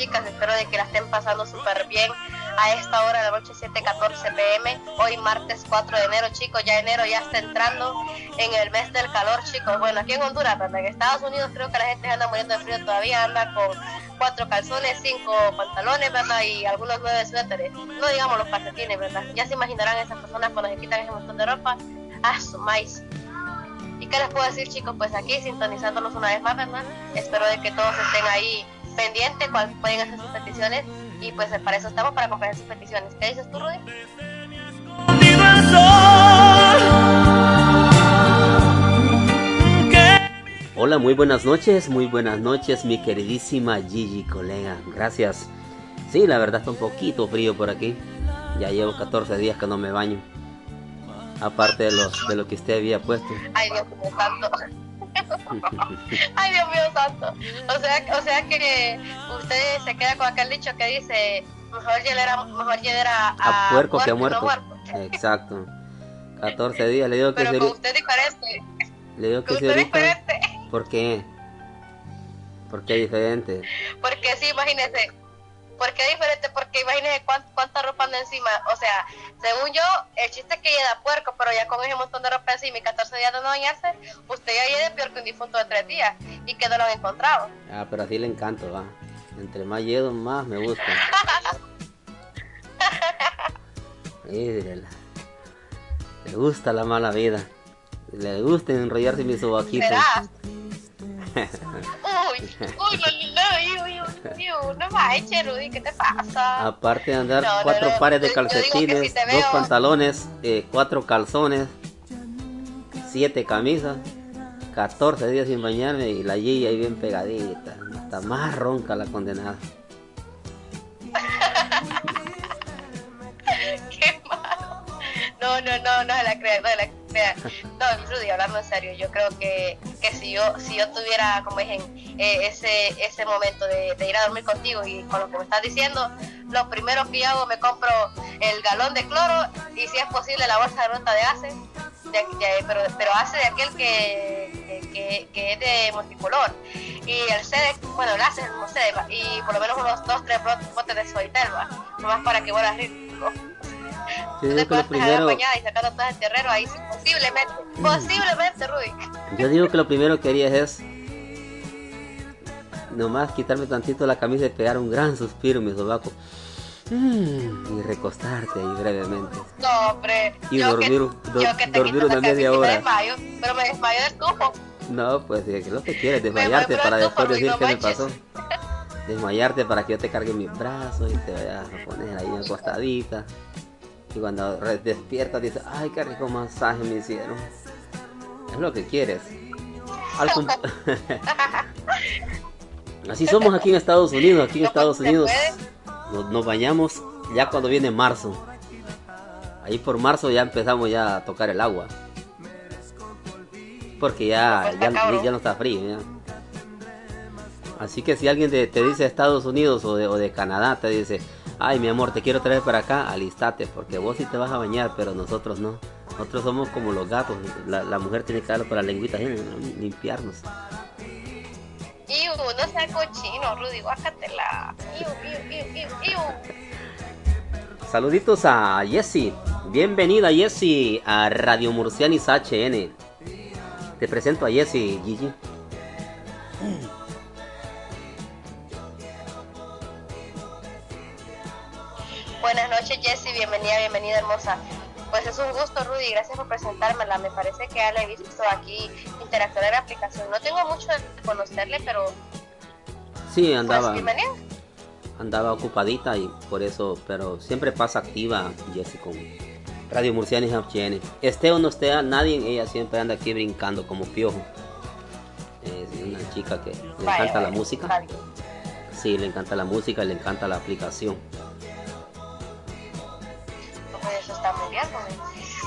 chicas, espero de que la estén pasando súper bien a esta hora de la noche 7:14 pm, hoy martes 4 de enero chicos, ya enero ya está entrando en el mes del calor chicos, bueno aquí en Honduras, ¿verdad? en Estados Unidos creo que la gente anda muriendo de frío todavía, anda con cuatro calzones, cinco pantalones, ¿verdad? Y algunos nueve suéteres, no digamos los calcetines, ¿verdad? Ya se imaginarán esas personas cuando se quitan ese montón de ropa, a su maíz. ¿Y qué les puedo decir chicos? Pues aquí sintonizándonos una vez más, ¿verdad? Espero de que todos estén ahí pendientes, cual pueden hacer sus peticiones y pues para eso estamos, para acompañar sus peticiones. ¿Qué dices tú, Rudy? Hola, muy buenas noches, muy buenas noches, mi queridísima Gigi, colega. Gracias. Sí, la verdad está un poquito frío por aquí. Ya llevo 14 días que no me baño. Aparte de, los, de lo que usted había puesto. Ay, Dios mío santo. Ay, Dios mío santo. O sea, o sea que usted se queda con aquel dicho que dice, mejor llegar a, mejor a, a, puerco, que a muerto. Exacto. 14 días, le digo que Pero usted diferente. Le digo que usted diferente. ¿Por qué? ¿Por qué diferente? Porque sí, imagínese, ¿Por qué diferente? Porque imagínese cuánta, ropa anda encima. O sea, según yo, el chiste es que llega puerco, pero ya con ese montón de ropa encima y 14 días de no bañarse, usted ya llega peor que un difunto de tres días y que no lo han encontrado. Ah, pero así le encanto, va. Entre más lledo, más me gusta. Le gusta la mala vida. Le gusta enrollarse mis sobaquitos. uy, no, manches, Rudy, ¿qué te pasa? Aparte de andar cuatro pares de calcetines, dos pantalones, eh, cuatro calzones, siete camisas, 14 días sin bañarme y la G ahí bien pegadita, hasta más ronca la condenada. Qué malo. No, no, no, no se la crea, no se la Mira, no, Rudy, hablando en serio, yo creo que, que si yo si yo tuviera, como dije, eh, ese, ese momento de, ir a dormir contigo y con lo que me estás diciendo, lo primero que hago, me compro el galón de cloro y si es posible la bolsa de ruta de ACE, pero, pero ACE de aquel que, que, es de multicolor. Y el CD, bueno, el ACE no sé, y por lo menos unos dos, tres botes de suavitel, nomás para que vuelva rico. Yo que y el ahí, posiblemente, posiblemente, Rudy. Yo digo que lo primero que harías es nomás quitarme tantito la camisa y pegar un gran suspiro, mi sobaco. Mm, y recostarte ahí brevemente. No, hombre. Y dormir, dormir una media hora. Me desmayo, pero me desmayo del tufo. No, pues que lo que quieres, desmayarte para después decir qué me pasó. Desmayarte para que yo te cargue mis brazos y te vayas a poner ahí acostadita. Y cuando despiertas dices, ay, qué rico masaje me hicieron. Es lo que quieres. Así somos aquí en Estados Unidos. Aquí en Estados Unidos nos, bañamos ya cuando viene marzo. Ahí por marzo ya empezamos ya a tocar el agua. Porque ya, ya, no está frío. Así que si alguien te, dice Estados Unidos o de, o de Canadá, te dice, ay mi amor, te quiero traer para acá, alistate, porque vos sí te vas a bañar, pero nosotros no. Nosotros somos como los gatos, la, mujer tiene que darlo por la lengüita, limpiarnos. Iu, no sea cochino, Rudy, guácatela. Saluditos a Jessy. Bienvenida Jessy a Radio Murcianis HN. Te presento a Jessy, Gigi. Noches, Jessie. Bienvenida, bienvenida, hermosa. Pues es un gusto, Rudy. Gracias por presentármela. Me parece que ya la he visto aquí interactuar en la aplicación. No tengo mucho de conocerle, pero. Sí, pues, andaba. Pues, andaba ocupadita y por eso, pero siempre pasa activa, Jessie, con Radio Murcianis HN. Esté o no esté nadie, ella siempre anda aquí brincando como piojo. Es una chica que le encanta la música. Sí, le encanta la música, le encanta la aplicación está muy bien.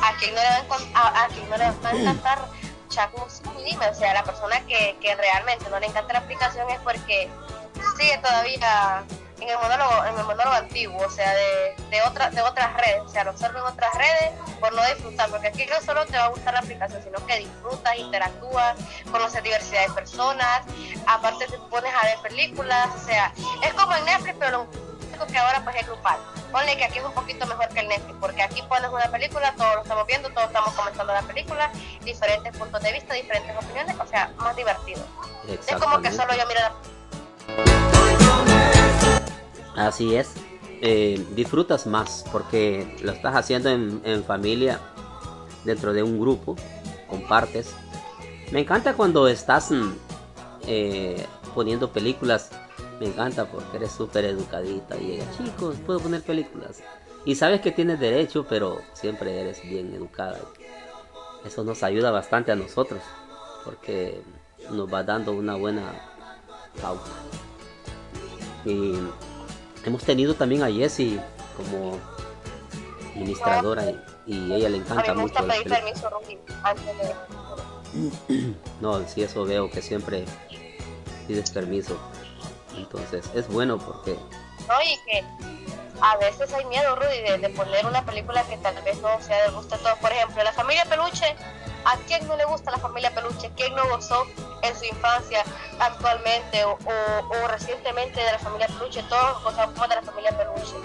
A quien no le va a, a, no le va a encantar dime, o sea, la persona que, que realmente no le encanta la aplicación es porque sigue todavía en el monólogo, en el monólogo antiguo, o sea, de, de, otra, de otras redes, o sea, lo observo en otras redes por no disfrutar, porque aquí no solo te va a gustar la aplicación, sino que disfrutas, interactúas, conoces diversidad de personas, aparte te pones a ver películas, o sea, es como en Netflix, pero único que ahora pues es grupal. Ponle que aquí es un poquito mejor que el Netflix, porque aquí pones una película, todos lo estamos viendo, todos estamos comentando la película, diferentes puntos de vista, diferentes opiniones, o sea, más divertido. Es como que solo yo miro la Así es. Eh, disfrutas más porque lo estás haciendo en, familia, dentro de un grupo, compartes. Me encanta cuando estás mm, eh, poniendo películas, me encanta porque eres súper educadita y ella, chicos, puedo poner películas. Y sabes que tienes derecho, pero siempre eres bien educada. Eso nos ayuda bastante a nosotros porque nos va dando una buena pauta. Y Hemos tenido también a Jessie como administradora y, ella le encanta a mí me mucho. pedir permiso, antes de... No, si eso veo que siempre pides permiso. Entonces es bueno porque... No, y que a veces hay miedo, Rudy, de, poner una película que tal vez no sea del gusto de todos. Por ejemplo, La familia Peluche ¿A quién no le gusta la familia Peluche? ¿Quién no gozó en su infancia actualmente o, recientemente de la familia Peluche? Todos gozamos de la familia Peluche.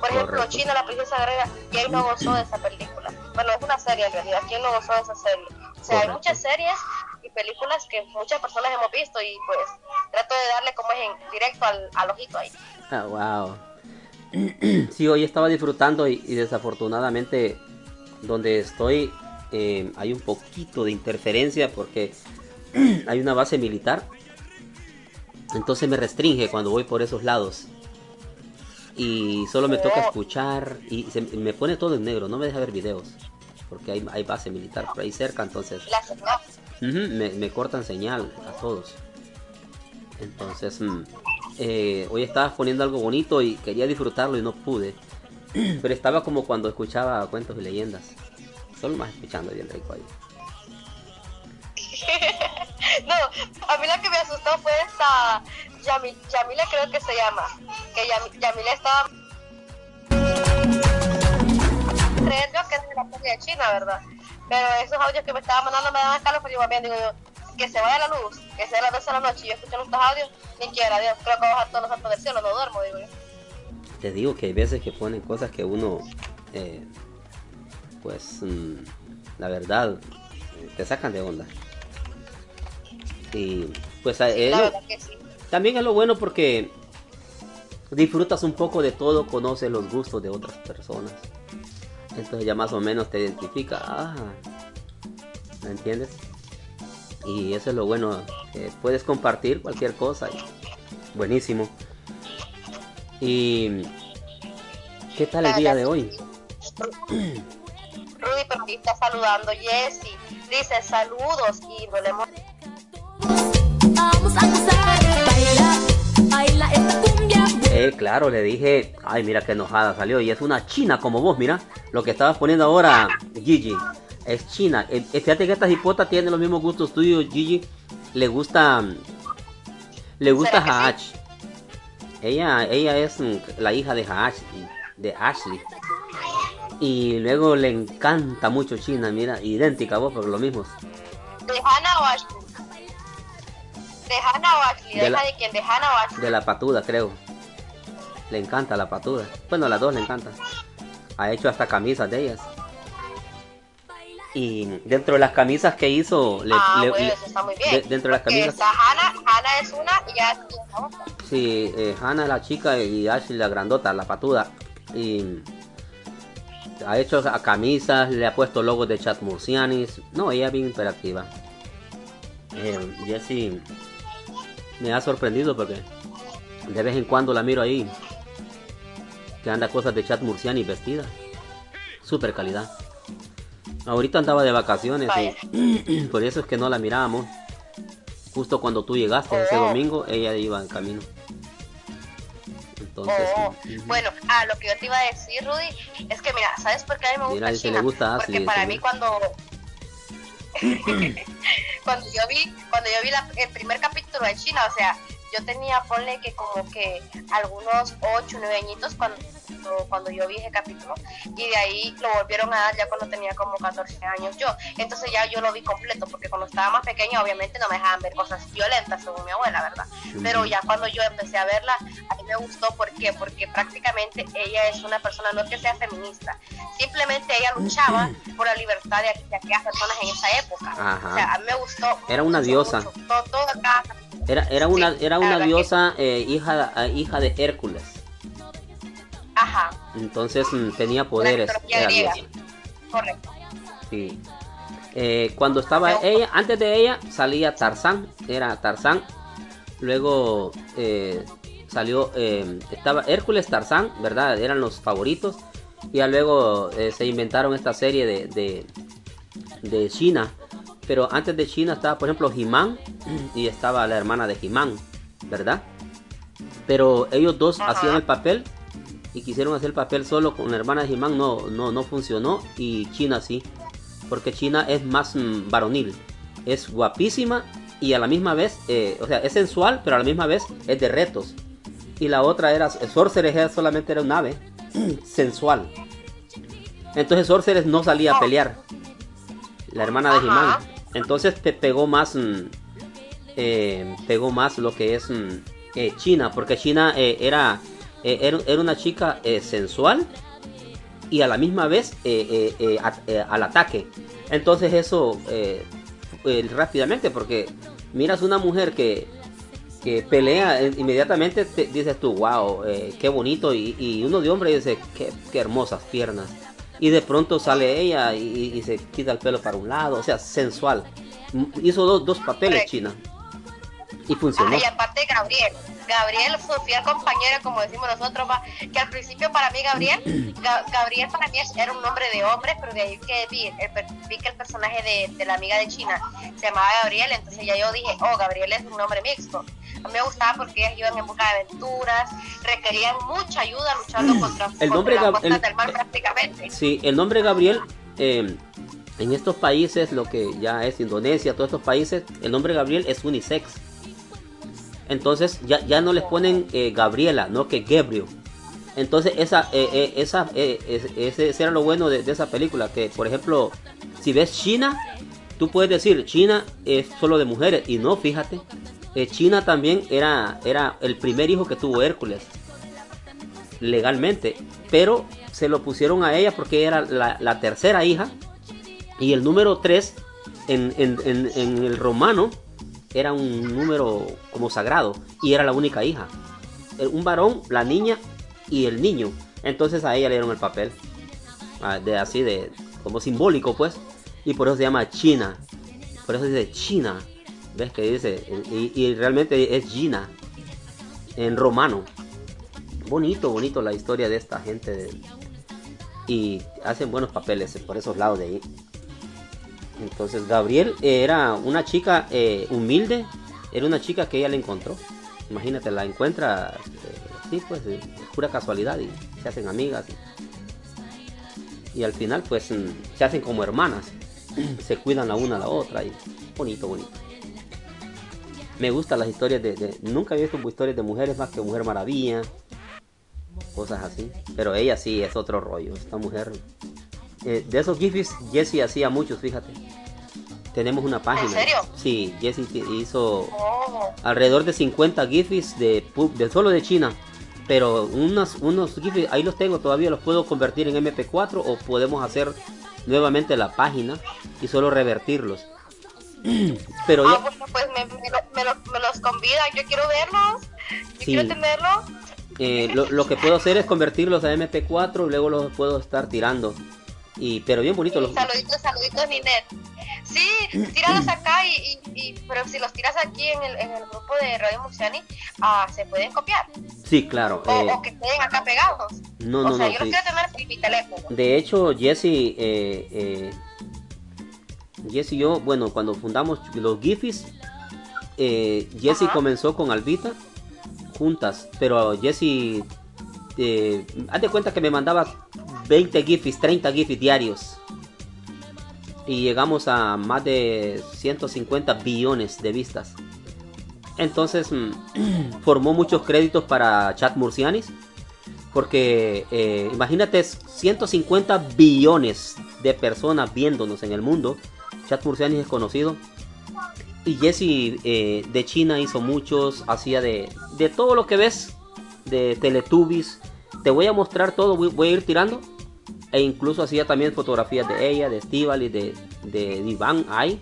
Por ejemplo, China, la princesa guerrera, ¿quién no gozó de esa película? Bueno, es una serie en realidad, ¿quién no gozó de esa serie? O sea, hay muchas series películas que muchas personas hemos visto y pues trato de darle como es en directo al, al ojito ahí. Ah, wow. Sí, hoy estaba disfrutando y desafortunadamente donde estoy eh, hay un poquito de interferencia porque hay una base militar. Entonces me restringe cuando voy por esos lados. Y solo me toca escuchar y me pone todo en negro, no me deja ver videos. Porque hay, hay base militar por ahí cerca, entonces... me, cortan señal a todos. Entonces, mm, eh, hoy estaba poniendo algo bonito y quería disfrutarlo y no pude. Pero estaba como cuando escuchaba cuentos y leyendas. Solo más escuchando bien rico ahí. no, a mí la que me asustó fue esta Yamila creo que se llama. Que Yamila estaba creyendo que es de la de China, ¿verdad? Pero esos audios que me estaba mandando me daban calor, pero yo bien digo yo, que se vaya la luz, que sea las 12 de la noche y yo escucho estos audios, ni quiera, Dios, creo que bajar todos los santos del cielo, no duermo, digo yo. Te digo que hay veces que ponen cosas que uno eh, pues mm, la verdad te sacan de onda. Y pues también es lo bueno porque disfrutas un poco de todo, conoces los gustos de otras personas. Entonces ya más o menos te identifica. Ah, ¿me entiendes? Y eso es lo bueno, que puedes compartir cualquier cosa. buenísimo. ¿Y qué tal el día de hoy? Rudy, pero aquí está saludando Jessy. Dice saludos y volvemos. Vamos Eh, claro, le dije, ay, mira qué enojada salió. Y es una china como vos, mira. Lo que estabas poniendo ahora, Gigi. Es china. Eh, eh, fíjate que esta hipota tiene los mismos gustos tuyos, Gigi. Le gusta. Le gusta Haach. Ella, ella es mm, la hija de Haach, de Ashley. Y luego le encanta mucho China, mira, idéntica a vos, pero lo mismo. ¿De Hannah o Ashley? ¿De Hannah o Ashley? ¿De, la, de quién? ¿De Hannah o Ashley? De la patuda, creo. Le encanta la patuda. Bueno, las dos le encantan. Ha hecho hasta camisas de ellas. Y dentro de las camisas que hizo, le, ah, bueno, eso está muy bien. dentro de las camisas. Hannah, Hannah es una y Ashley es la otra. Sí, eh, Hannah la chica y Ashley la grandota, la patuda. Y ha hecho a camisas, le ha puesto logos de chat murcianis. No, ella es bien interactiva. Eh, Jessie me ha sorprendido porque de vez en cuando la miro ahí. Que anda cosas de chat murciani vestida. Super calidad. Ahorita andaba de vacaciones y por eso es que no la mirábamos. Justo cuando tú llegaste ese oh. domingo, ella iba en camino. Oh, bueno, a lo que yo te iba a decir, Rudy, es que mira, ¿sabes por qué a mí me gusta mira, China? Le gusta Porque para mí cuando cuando yo vi cuando yo vi el primer capítulo de China, o sea, yo tenía, ponle que como que algunos 8, 9 añitos cuando, cuando yo vi ese capítulo y de ahí lo volvieron a dar ya cuando tenía como 14 años yo. Entonces ya yo lo vi completo porque cuando estaba más pequeña obviamente no me dejaban ver cosas violentas según mi abuela, ¿verdad? Pero ya cuando yo empecé a verla, a mí me gustó, ¿por qué? Porque prácticamente ella es una persona, no que sea feminista, simplemente ella luchaba por la libertad de, aquellas personas en esa época. O sea, a mí me gustó. Era una diosa. era, era una, era una diosa eh, hija, eh, hija de Hércules. Ajá. Entonces mm, tenía poderes. Correcto. Sí. Eh, cuando estaba ella, antes de ella salía Tarzán, era Tarzán. Luego salió, estaba Hércules, Tarzán, ¿verdad? Eran los favoritos. Y ya luego se inventaron esta serie de, de China. Pero antes de China estaba, por ejemplo, Jimán y estaba la hermana de Jimán, ¿verdad? Pero ellos dos hacían el papel y quisieron hacer el papel solo con la hermana de Jimán, no, no, no funcionó y China sí, porque China es más mm, varonil, es guapísima y a la misma vez, eh, o sea, es sensual, pero a la misma vez es de retos. Y la otra era, Sorcerer solamente era un ave sensual. Entonces Sorcerer no salía a pelear la hermana de Jimán. Entonces te pegó más, mm, eh, pegó más lo que es mm, eh, China, porque China eh, era, era, una chica sensual y a la misma vez al ataque. Entonces eso rápidamente, porque miras una mujer que, que pelea inmediatamente, te, dices tú, wow, qué bonito, y, uno de hombre dice, qué, qué hermosas piernas y de pronto sale ella y, se quita el pelo para un lado, o sea, sensual. Hizo dos, dos papeles China y funcionó. y aparte Gabriel, Gabriel, su fiel compañera, como decimos nosotros, que al principio para mí Gabriel, Gabriel para mí era un nombre de hombre, pero de ahí que vi, vi que el personaje de, de, la amiga de China se llamaba Gabriel, entonces ya yo dije, oh, Gabriel es un nombre mixto. A mí me gustaba porque ellas iban en busca de aventuras, requerían mucha ayuda luchando contra, el nombre las costas del mar prácticamente. Sí, el nombre Gabriel... Eh, en estos países, lo que ya es Indonesia, todos estos países, el nombre Gabriel es unisex. Entonces ya, ya no les ponen eh, Gabriela, no que Gabriel. Entonces esa, eh, eh, esa, ese, era lo bueno de, esa película, que por ejemplo, si ves China, tú puedes decir China es solo de mujeres y no, fíjate, China también era, era el primer hijo que tuvo Hércules legalmente, pero se lo pusieron a ella porque era la, tercera hija y el número 3 en, en el romano era un número como sagrado y era la única hija. Un varón, la niña y el niño. Entonces a ella le dieron el papel. Ah, de así de como simbólico pues. Y por eso se llama China. Por eso dice China. ¿Ves que dice? Y, realmente es Gina. En romano. Bonito, bonito la historia de esta gente. y hacen buenos papeles por esos lados de ahí. Entonces Gabriel era una chica eh, humilde, era una chica que ella le encontró. Imagínate, la encuentra, eh, sí, pues, de pura casualidad y se hacen amigas. Y, al final, pues, mm, se hacen como hermanas. se cuidan la una a la otra y bonito, bonito. Me gustan las historias de, Nunca he visto historias de mujeres más que Mujer Maravilla. Cosas así. Pero ella sí es otro rollo. Esta mujer eh, de esos GIFs, Jesse hacía muchos, fíjate. Tenemos una página. ¿En serio? Sí, Jesse hizo oh. alrededor de 50 GIFs de, de solo de China. Pero unos, unos GIFs, ahí los tengo, todavía los puedo convertir en MP4 o podemos hacer nuevamente la página y solo revertirlos. Pero ah, bueno, pues me, me, los convidan, yo quiero verlos, yo quiero tenerlos. Eh, lo, lo, que puedo hacer es convertirlos a MP4 y luego los puedo estar tirando. Y, pero bien bonito los... Saluditos, saluditos, Ninet. Sí, tíralos acá y, y, pero si los tiras aquí en el, en el grupo de Radio Murciani, ah, se pueden copiar. Sí, claro. O, eh, que estén acá pegados. No, no, o sea, no. Yo los quiero tener en mi teléfono. De hecho, Jesse, eh, eh, Jesse y yo, bueno, cuando fundamos los Gifis, eh, Jesse comenzó con Albita juntas, pero Jesse, eh, haz de cuenta que me mandaba 20 GIFs, 30 GIFs diarios. Y llegamos a más de 150 billones de vistas. Entonces mm, formó muchos créditos para Chat Murcianis. Porque eh, imagínate 150 billones de personas viéndonos en el mundo. Chat Murcianis es conocido. Y Jesse eh, de China hizo muchos. Hacía de, de todo lo que ves. De Teletubbies. Te voy a mostrar todo. Voy, a ir tirando. E incluso hacía también fotografías de ella, de Estival y de, de Divan Ai.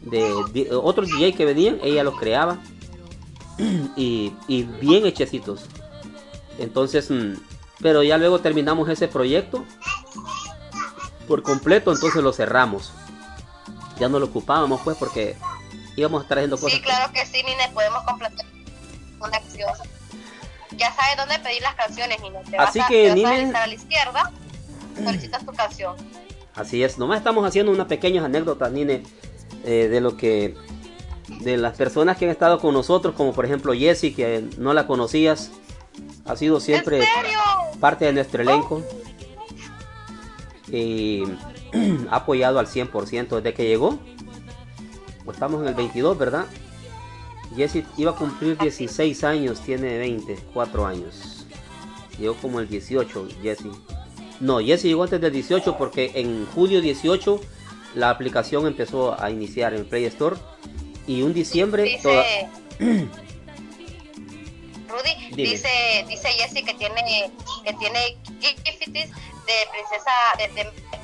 De, otros DJ que venían, ella los creaba. y, bien hechecitos. Entonces, mm, pero ya luego terminamos ese proyecto por completo, entonces lo cerramos. Ya no lo ocupábamos pues porque íbamos a estar haciendo cosas. Sí, claro que sí, Nine, podemos completar una acción. Ya sabes dónde pedir las canciones, Nine. Así que, a, Nine... a la izquierda, solicitas tu canción. Así es, nomás estamos haciendo unas pequeñas anécdotas, Nine, eh, de lo que de las personas que han estado con nosotros, como por ejemplo Jessie, que no la conocías, ha sido siempre parte de nuestro elenco. Y ha apoyado al 100% desde que llegó. Estamos en el 22, ¿verdad? Jessie iba a cumplir 16 años, tiene 24 años. Llegó como el 18, Jessie. No, Jessie llegó antes del 18 porque en julio 18 la aplicación empezó a iniciar en Play Store y un diciembre dice, Rudy dice dice Jessie que tiene que tiene gifties de princesa de,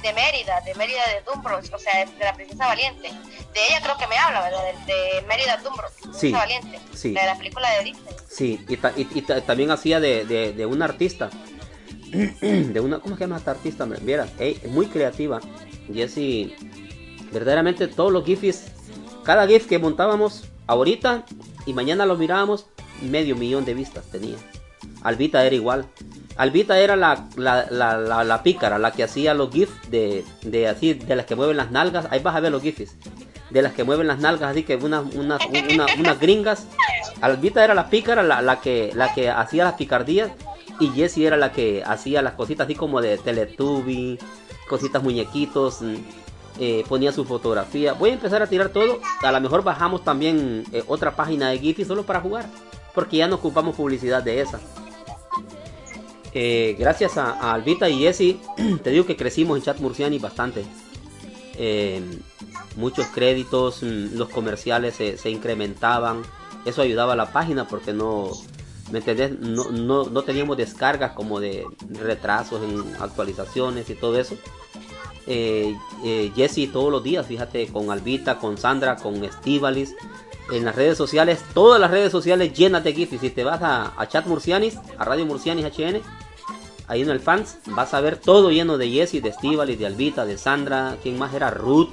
de, Mérida de Mérida de Dumbros o sea de la princesa valiente. De ella creo que me habla verdad de, Mérida Dumbros sí, valiente sí. de la película de Disney sí y, y, también hacía de, de, una artista de una cómo se llama esta artista vieras muy creativa Jessie verdaderamente todos los gifs cada GIF que montábamos ahorita y mañana lo mirábamos, medio millón de vistas tenía. Albita era igual. Albita era la, la, pícara, la que hacía los GIFs de, de, así, de las que mueven las nalgas. Ahí vas a ver los GIFs. De las que mueven las nalgas, así que unas una, unas gringas. Albita era la pícara, la, que, la que hacía las picardías. Y Jessie era la que hacía las cositas así como de Teletubby, cositas muñequitos. Eh, ponía su fotografía. Voy a empezar a tirar todo. A lo mejor bajamos también eh, otra página de Giphy solo para jugar. Porque ya no ocupamos publicidad de esa. Eh, gracias a, Albita y Jesse, te digo que crecimos en Chat Murciani bastante. muchos créditos, mm, los comerciales se, incrementaban. Eso ayudaba a la página porque no, ¿me entendés? No, no, no teníamos descargas como de retrasos en actualizaciones y todo eso eh, eh, Jesse todos los días, fíjate, con Albita, con Sandra, con Estivalis. En las redes sociales, todas las redes sociales llenas de GIFs. Si te vas a, Chat Murcianis, a Radio Murcianis HN, ahí en el fans, vas a ver todo lleno de Jesse, de Estivalis, de Albita, de Sandra, ¿quién más era? Ruth.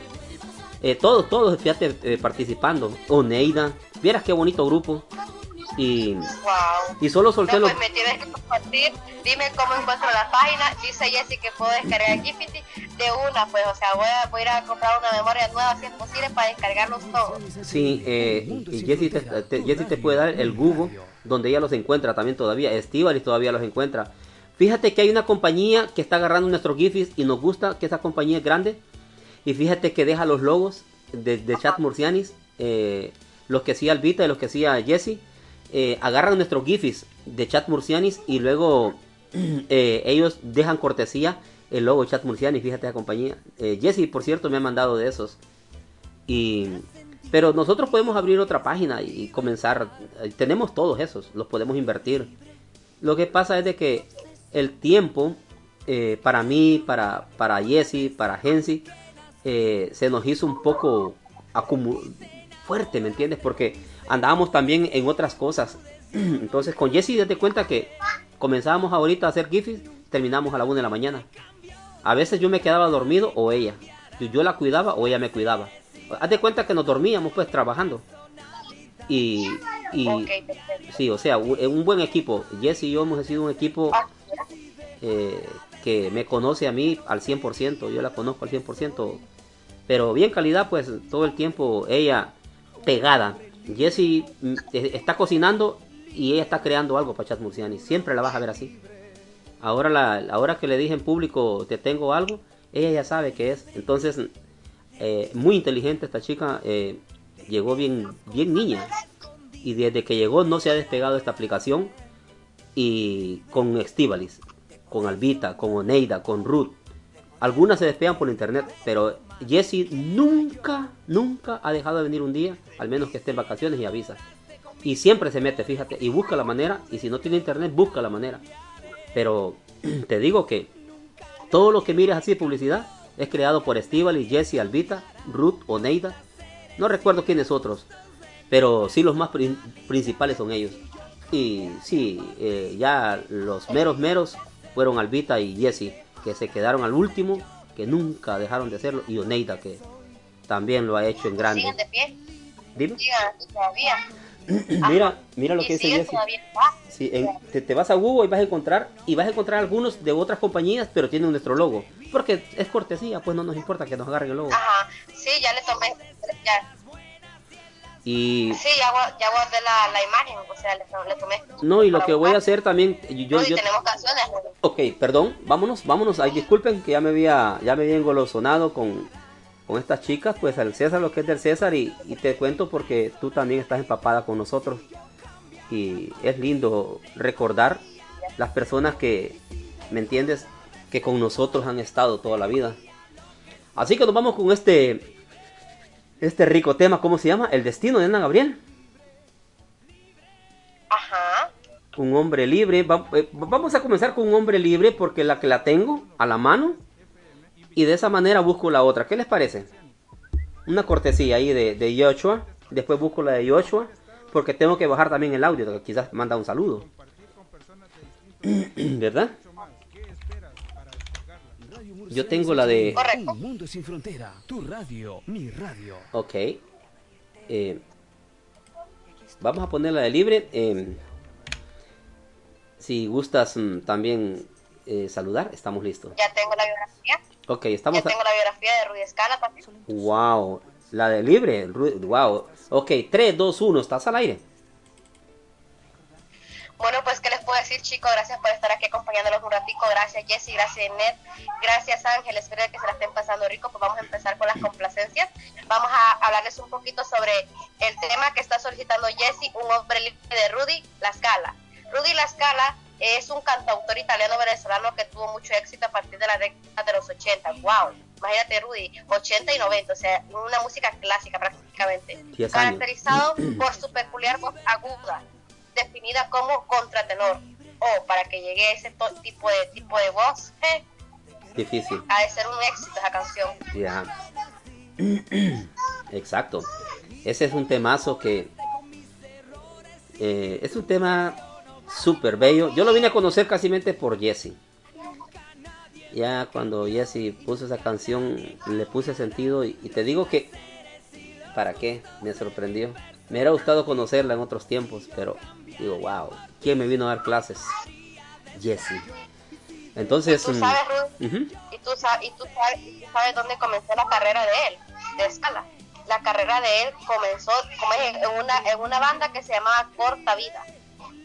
Eh, todos, todos, fíjate, eh, participando. Oneida. Vieras qué bonito grupo. Y, y solo solté pues me tienes que compartir. Dime cómo encuentro la página. Dice Jessy que puedo descargar Gipity de una, pues. O sea, voy a, voy a ir a comprar una memoria nueva si es posible para descargarlos todos. Sí, eh, Jessy te, te, puede dar el Google donde ella los encuentra también todavía. Estivalis todavía los encuentra. Fíjate que hay una compañía que está agarrando nuestros GIFs y nos gusta que esa compañía es grande. Y fíjate que deja los logos de, Chat Murcianis, eh, los que hacía Albita y los que hacía Jesse eh, agarran nuestros GIFs de Chat Murcianis y luego eh, ellos dejan cortesía el logo Chat Murcianis, fíjate la compañía. Eh, Jesse, por cierto, me ha mandado de esos. Y, pero nosotros podemos abrir otra página y comenzar. Tenemos todos esos, los podemos invertir. Lo que pasa es de que el tiempo para mí, para, para Jesse, para Gensi, se nos hizo un poco fuerte, ¿me entiendes? Porque andábamos también en otras cosas. Entonces con Jesse date cuenta que comenzábamos ahorita a hacer gifs, terminamos a la 1 de la mañana. A veces yo me quedaba dormido o ella. Yo la cuidaba o ella me cuidaba. Haz de cuenta que nos dormíamos pues trabajando. Y, y sí, o sea, un, buen equipo. Jesse y yo hemos sido un equipo eh, que me conoce a mí al 100%. Yo la conozco al 100%. Pero bien calidad, pues todo el tiempo ella pegada. Jessie mm, eh, está cocinando y ella está creando algo para Chat Murciani. Siempre la vas a ver así. Ahora, ahora que le dije en público te tengo algo, ella ya sabe que es. Entonces, eh, muy inteligente esta chica. Eh, llegó bien, bien niña. Y desde que llegó no se ha despegado esta aplicación. Y con Estivalis, con Albita, con Oneida, con Ruth. Algunas se despegan por internet, pero Jesse nunca, nunca ha dejado de venir un día, al menos que esté en vacaciones y avisa. Y siempre se mete, fíjate, y busca la manera. Y si no tiene internet, busca la manera. Pero te digo que todo lo que mires así de publicidad es creado por Estival Jesse, Albita, Ruth, Oneida. No recuerdo quiénes otros, pero sí los más principales son ellos. Y sí, eh, ya los meros meros fueron Albita y Jesse, que se quedaron al último, que nunca dejaron de hacerlo, y Oneida, que también lo ha hecho en grande. ¿Siguen de pie? Dime. todavía. mira, mira lo que dice Jesse. Sí, te, vas a Google y vas a encontrar y vas a encontrar algunos de otras compañías, pero tienen nuestro logo, porque es cortesía, pues no nos importa que nos agarren el logo. Ajá, sí, ya le tomé, ya. Y... Sí, ya, ya guardé la, la, imagen, o sea, le, tomé. No, y lo que voy a hacer también, yo, yo, tenemos canciones. Ok, perdón, vámonos, vámonos, ay, disculpen que ya me había, ya me había engolosonado con, con estas chicas, pues al César lo que es del César y, y te cuento porque tú también estás empapada con nosotros y es lindo recordar las personas que, ¿me entiendes? Que con nosotros han estado toda la vida. Así que nos vamos con este, este rico tema, ¿cómo se llama? El destino de Ana Gabriel. Ajá. Un hombre libre. Eh, vamos a comenzar con un hombre libre porque la que la tengo a la mano. Y de esa manera busco la otra. ¿Qué les parece? Una cortesía ahí de, de Joshua. Después busco la de Joshua porque tengo que bajar también el audio, quizás manda un saludo. ¿Verdad? Yo tengo la de... Un mundo sin frontera, tu radio, mi radio. Ok. Eh, vamos a poner la de libre. Eh, si gustas mm, también eh, saludar, estamos listos. Ya tengo la biografía. Ok, estamos... Ya tengo la biografía de Rudy Escala también. Wow. La de libre, wow. Ok, 3, 2, 1, ¿estás al aire? Bueno, pues, ¿qué les puedo decir, chicos? Gracias por estar aquí acompañándolos un ratico. Gracias, Jessy. Gracias, Ned. Gracias, Ángel. Espero que se la estén pasando rico. Pues vamos a empezar con las complacencias. Vamos a hablarles un poquito sobre el tema que está solicitando Jessy, un hombre libre de Rudy La Scala. Rudy La Scala es un cantautor italiano venezolano que tuvo mucho éxito a partir de la década de los 80. ¡Wow! Imagínate, Rudy, 80 y 90, o sea, una música clásica prácticamente. Caracterizado por su peculiar voz aguda, definida como contratenor. O para que llegue a ese tipo de tipo de voz, eh, difícil. Ha de ser un éxito esa canción. Ya. Exacto. Ese es un temazo que eh, es un tema súper bello. Yo lo vine a conocer casi por Jesse. Ya cuando Jesse puso esa canción le puse sentido y, te digo que ¿para qué? Me sorprendió. Me hubiera gustado conocerla en otros tiempos, pero digo, wow, ¿quién me vino a dar clases? Jesse. Entonces... ¿Y tú sabes, ¿y, tú sabes, sabes, dónde comenzó la carrera de él, de escala? La carrera de él comenzó en, una, en una banda que se llamaba Corta Vida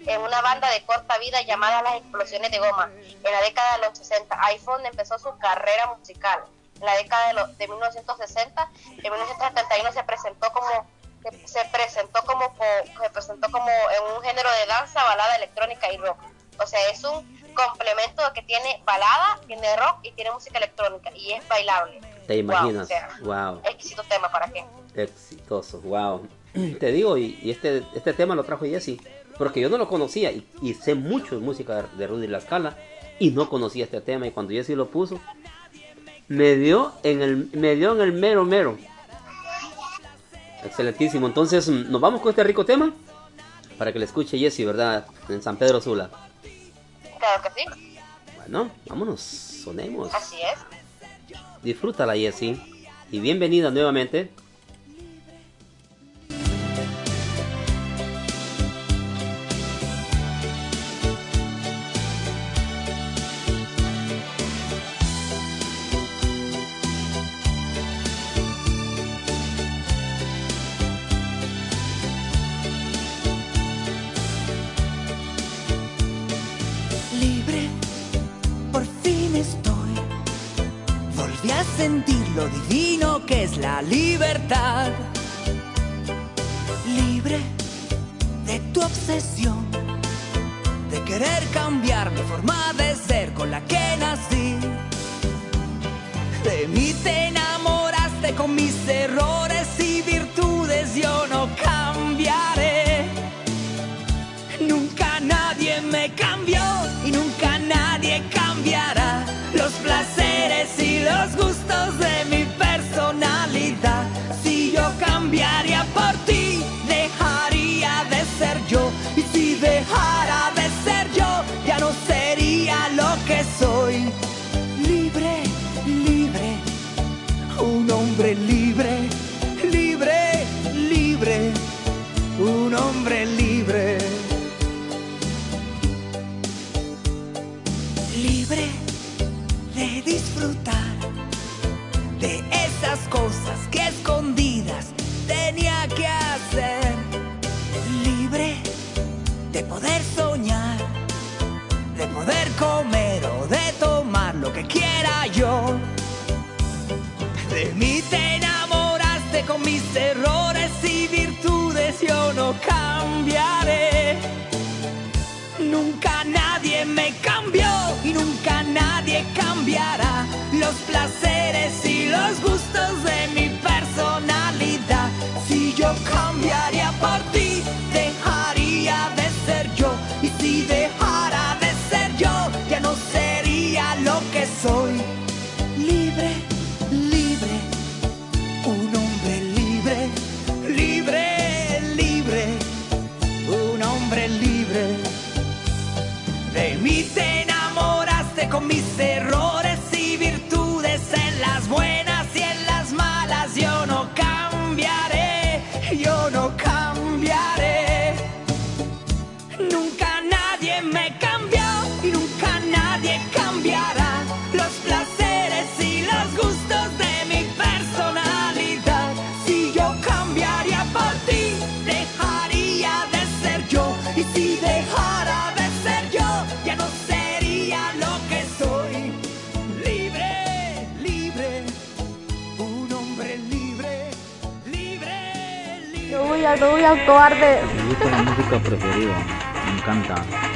en una banda de corta vida llamada Las Explosiones de Goma. En la década de los 60, iPhone empezó su carrera musical. En la década de, los, de 1960, en 1971 se presentó como se presentó como se presentó como en un género de danza, balada electrónica y rock. O sea, es un complemento que tiene balada, tiene rock y tiene música electrónica y es bailable. ¿Te imaginas? Wow. Exquisito tema para qué. Exitoso, wow. Te digo, y, y este, este tema lo trajo Jesse porque yo no lo conocía y, sé mucho de música de, Rudy La Scala y no conocía este tema y cuando Jesse lo puso me dio en el me dio en el mero mero excelentísimo. Entonces nos vamos con este rico tema para que le escuche Jesse verdad en San Pedro Sula. Claro que sí. Bueno vámonos sonemos. Así es. Disfrútala Jesse. Y bienvenida nuevamente lo divino que es la libertad. Libre de tu obsesión, de querer cambiar mi forma de ser con la que nací. De mí te enamoraste con mis los placeres voy a, yo voy a actuar de... Mi gusto la música preferida. Me encanta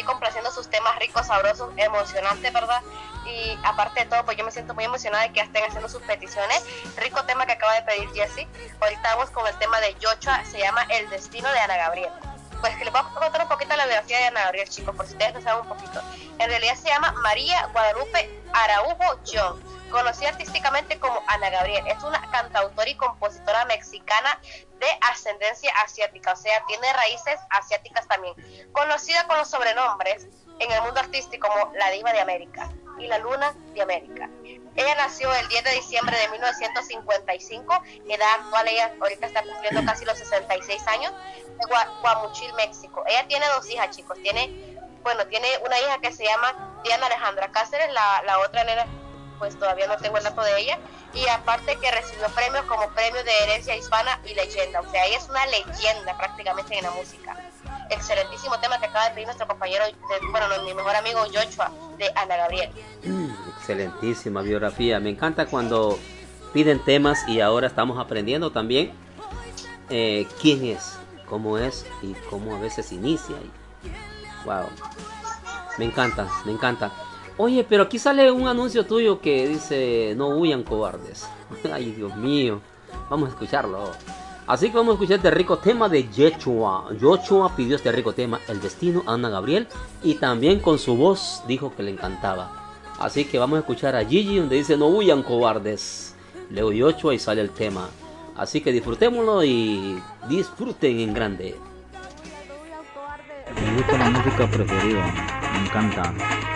Aquí complaciendo sus temas ricos, sabrosos, emocionantes, ¿verdad? Y aparte de todo, pues yo me siento muy emocionada de que estén haciendo sus peticiones. Rico tema que acaba de pedir Jessie. Ahorita vamos con el tema de Yochoa, se llama El Destino de Ana Gabriel. Pues que les voy a contar un poquito la biografía de Ana Gabriel, chicos, por si ustedes no saben un poquito. En realidad se llama María Guadalupe Araujo John, conocida artísticamente como Ana Gabriel. Es una cantautora y compositora mexicana de ascendencia asiática, o sea, tiene raíces asiáticas también. Conocida con los sobrenombres en el mundo artístico como la Diva de América y la Luna de América. Ella nació el 10 de diciembre de 1955, edad actual, ella ahorita está cumpliendo casi los 66 años, de Gua- Guamuchil, México. Ella tiene dos hijas, chicos, tiene, bueno, tiene una hija que se llama Diana Alejandra Cáceres, la, la otra nena, pues todavía no tengo el dato de ella. Y aparte que recibió premios como premio de herencia hispana y leyenda. O sea, ella es una leyenda prácticamente en la música. Excelentísimo tema que acaba de pedir nuestro compañero, de, bueno, mi mejor amigo Joshua, de Ana Gabriel. Mm, excelentísima biografía. Me encanta cuando piden temas y ahora estamos aprendiendo también eh, quién es, cómo es y cómo a veces inicia. Wow. Me encanta, me encanta. Oye, pero aquí sale un anuncio tuyo que dice, no huyan cobardes. Ay, Dios mío. Vamos a escucharlo. Así que vamos a escuchar este rico tema de Yechua. Yoshua pidió este rico tema, El Destino, a Ana Gabriel. Y también con su voz dijo que le encantaba. Así que vamos a escuchar a Gigi donde dice, no huyan cobardes. Leo Yochua y sale el tema. Así que disfrutémoslo y disfruten en grande. Me gusta la música preferida, me encanta.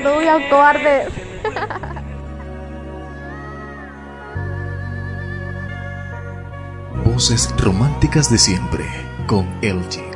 Arduños cobardes. Voces románticas de siempre con LG.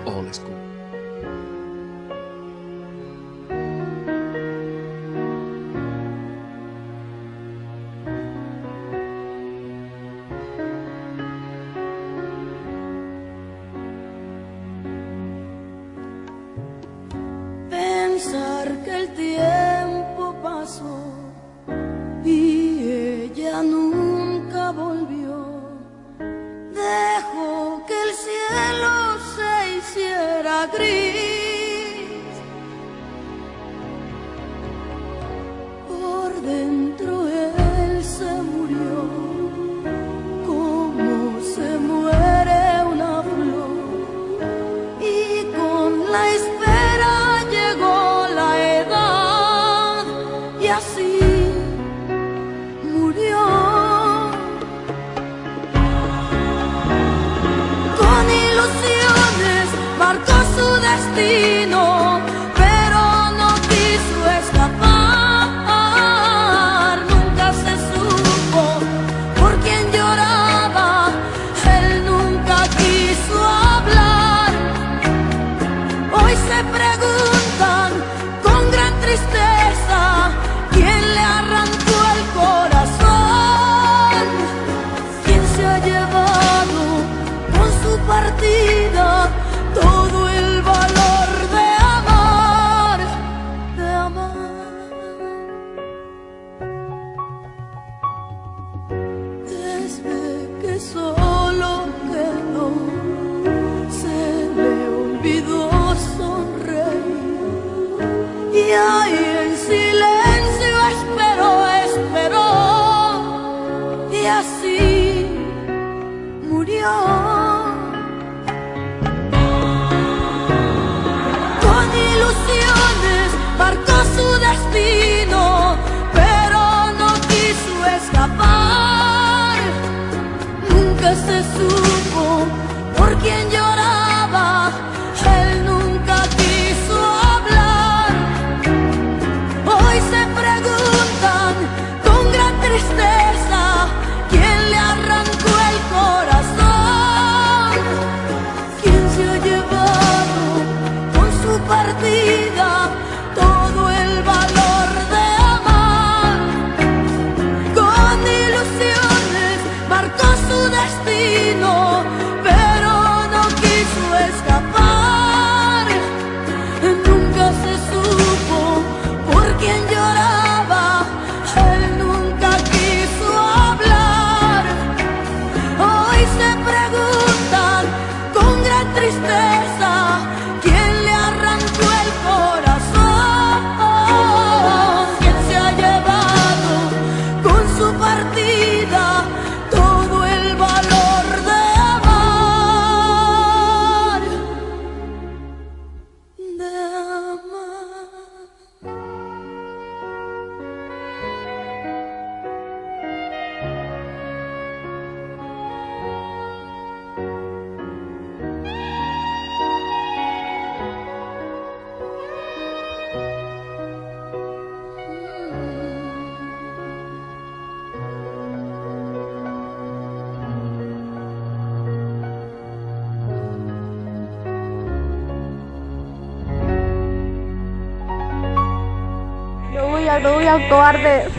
cobardes.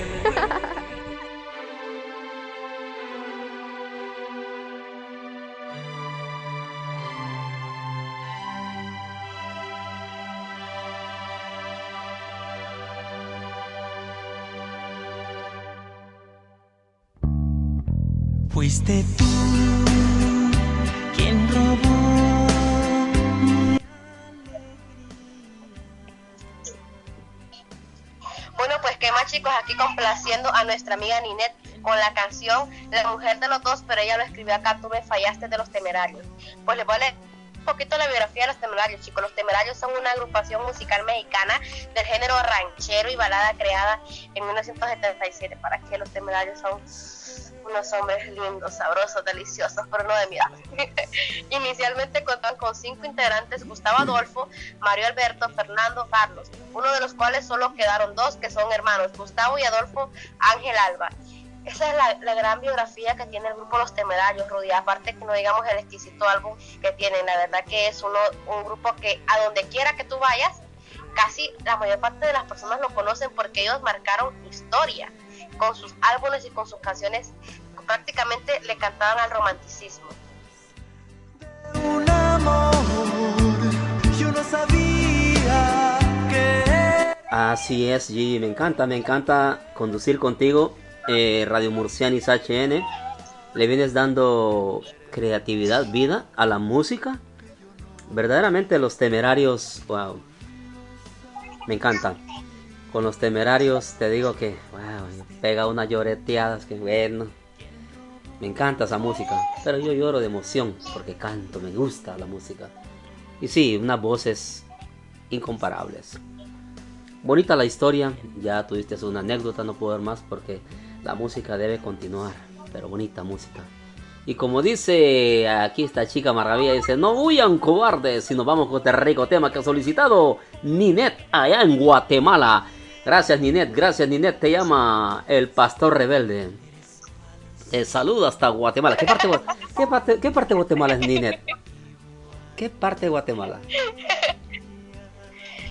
Fuiste tú. Complaciendo a nuestra amiga Ninette con la canción La mujer de los dos, pero ella lo escribió acá, tú me fallaste de los temerarios. Pues les voy a leer un poquito la biografía de los temerarios, chicos. Los temerarios son una agrupación musical mexicana del género ranchero y balada creada en 1977. Para que los temerarios son unos hombres lindos, sabrosos, deliciosos, pero no de miedo. Inicialmente contaban con cinco integrantes, Gustavo Adolfo, Mario Alberto, Fernando, Carlos, uno de los cuales solo quedaron dos que son hermanos, Gustavo y Adolfo Ángel Alba. Esa es la, la gran biografía que tiene el grupo Los Temerarios, Rudy. Aparte que no digamos el exquisito álbum que tienen, la verdad que es uno, un grupo que a donde quiera que tú vayas, casi la mayor parte de las personas lo conocen porque ellos marcaron historia con sus álbumes y con sus canciones prácticamente le cantaban al romanticismo. Así es, Gigi, me encanta, me encanta conducir contigo. Eh, Radio Murcianis HN, le vienes dando creatividad, vida a la música. Verdaderamente los temerarios, wow, me encanta. Con los temerarios te digo que, pega unas lloreteadas que bueno. Me encanta esa música, pero yo lloro de emoción porque canto, me gusta la música. Y sí, unas voces incomparables. Bonita la historia, ya tuviste una anécdota, no puedo ver más porque la música debe continuar, pero bonita música. Y como dice aquí esta chica maravilla, dice, no huyan cobardes, si nos vamos con este rico tema que ha solicitado Ninet allá en Guatemala. Gracias Ninet, gracias Ninet, te llama el pastor rebelde. Te saludo hasta Guatemala. ¿Qué parte, qué parte, qué parte de Guatemala es Ninet? ¿Qué parte de Guatemala?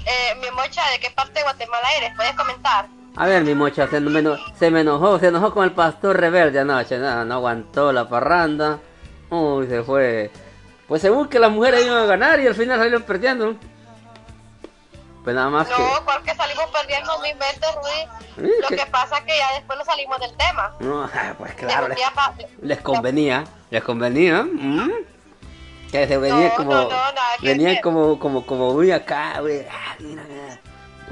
Eh, mi mocha, ¿de qué parte de Guatemala eres? ¿Puedes comentar? A ver, mi mocha, se me, se me enojó, se enojó con el pastor rebelde anoche, no, no aguantó la parranda. Uy, se fue. Pues según que las mujeres iban a ganar y al final salieron perdiendo. Pues nada más que... No, porque salimos perdiendo mil veces, Rudy. Lo que- que pasa es que ya después nos salimos del tema. No, pues claro, les, convenía, les convenía. ¿mm? Que se venían No, como... no, que venían como, como, como muy acá, güey. Ah, mira, mira.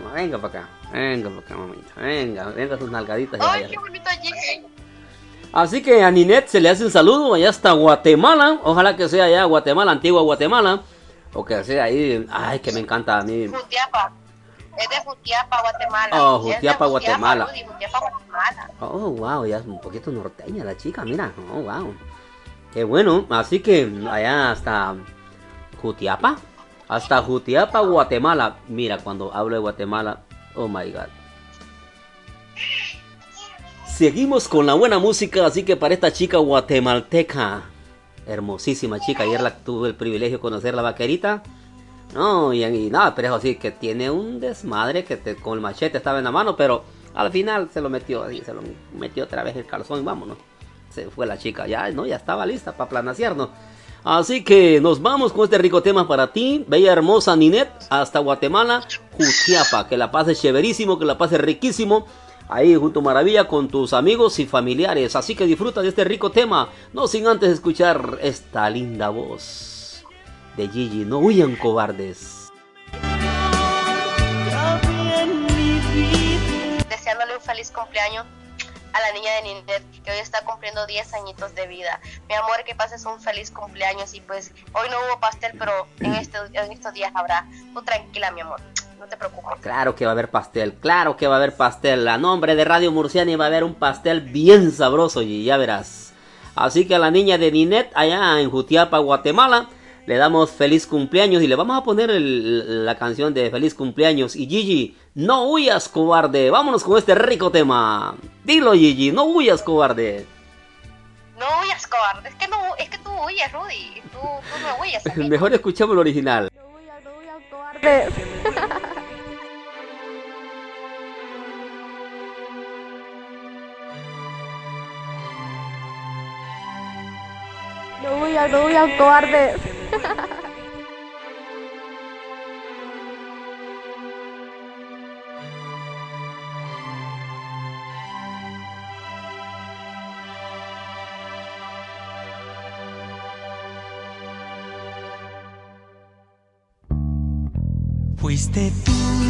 No, venga para acá, venga para acá, mamita. Venga, venga sus nalgaditas. Ay, qué bonito Gigi. Así que a Ninet se le hace un saludo allá hasta Guatemala. Ojalá que sea allá Guatemala, antigua Guatemala. O que sea ahí. Ay, que me encanta a mí. Jutiapa. Es de Jutiapa, Guatemala. Oh, Jutiapa, Guatemala. Rudy, Jutiapa, Guatemala. Oh, wow, ya es un poquito norteña la chica, mira. Oh, wow. Qué bueno. Así que allá hasta Jutiapa. Hasta Jutiapa, Guatemala. Mira, cuando hablo de Guatemala, oh my god. Seguimos con la buena música, así que para esta chica guatemalteca, hermosísima chica, ayer la tuve el privilegio de conocer la vaquerita. No, y, nada, pero eso sí, que tiene un desmadre que te- con el machete estaba en la mano, pero al final se lo metió así, se lo metió otra vez el calzón y vámonos. Se fue la chica, ya, no, ya estaba lista para planasearnos. Así que nos vamos con este rico tema para ti, bella hermosa Ninet, hasta Guatemala, Jutiapa. Que la pases chéverísimo, que la pases riquísimo. Ahí junto a Maravilla con tus amigos y familiares. Así que disfruta de este rico tema, no sin antes escuchar esta linda voz de Gigi. No huyan cobardes. Deseándole un feliz cumpleaños a la niña de Nindet, que hoy está cumpliendo 10 añitos de vida. Mi amor, que pases un feliz cumpleaños y pues hoy no hubo pastel, pero en, este, en estos días habrá. Tú tranquila, mi amor, no te preocupes. Claro que va a haber pastel, claro que va a haber pastel. A nombre de Radio Murciani va a haber un pastel bien sabroso y ya verás. Así que a la niña de Ninet allá en Jutiapa, Guatemala, le damos feliz cumpleaños y le vamos a poner el- la canción de feliz cumpleaños. Y Gigi, no huyas cobarde, vámonos con este rico tema. Dilo Gigi, no huyas cobarde. No huyas, cobarde, es que, no, es que tú huyes, Rudy, tú, tú no huyes. amigo. Mejor escuchemos el original. No huyan, no voy no voy a actuar de... Fuiste tú.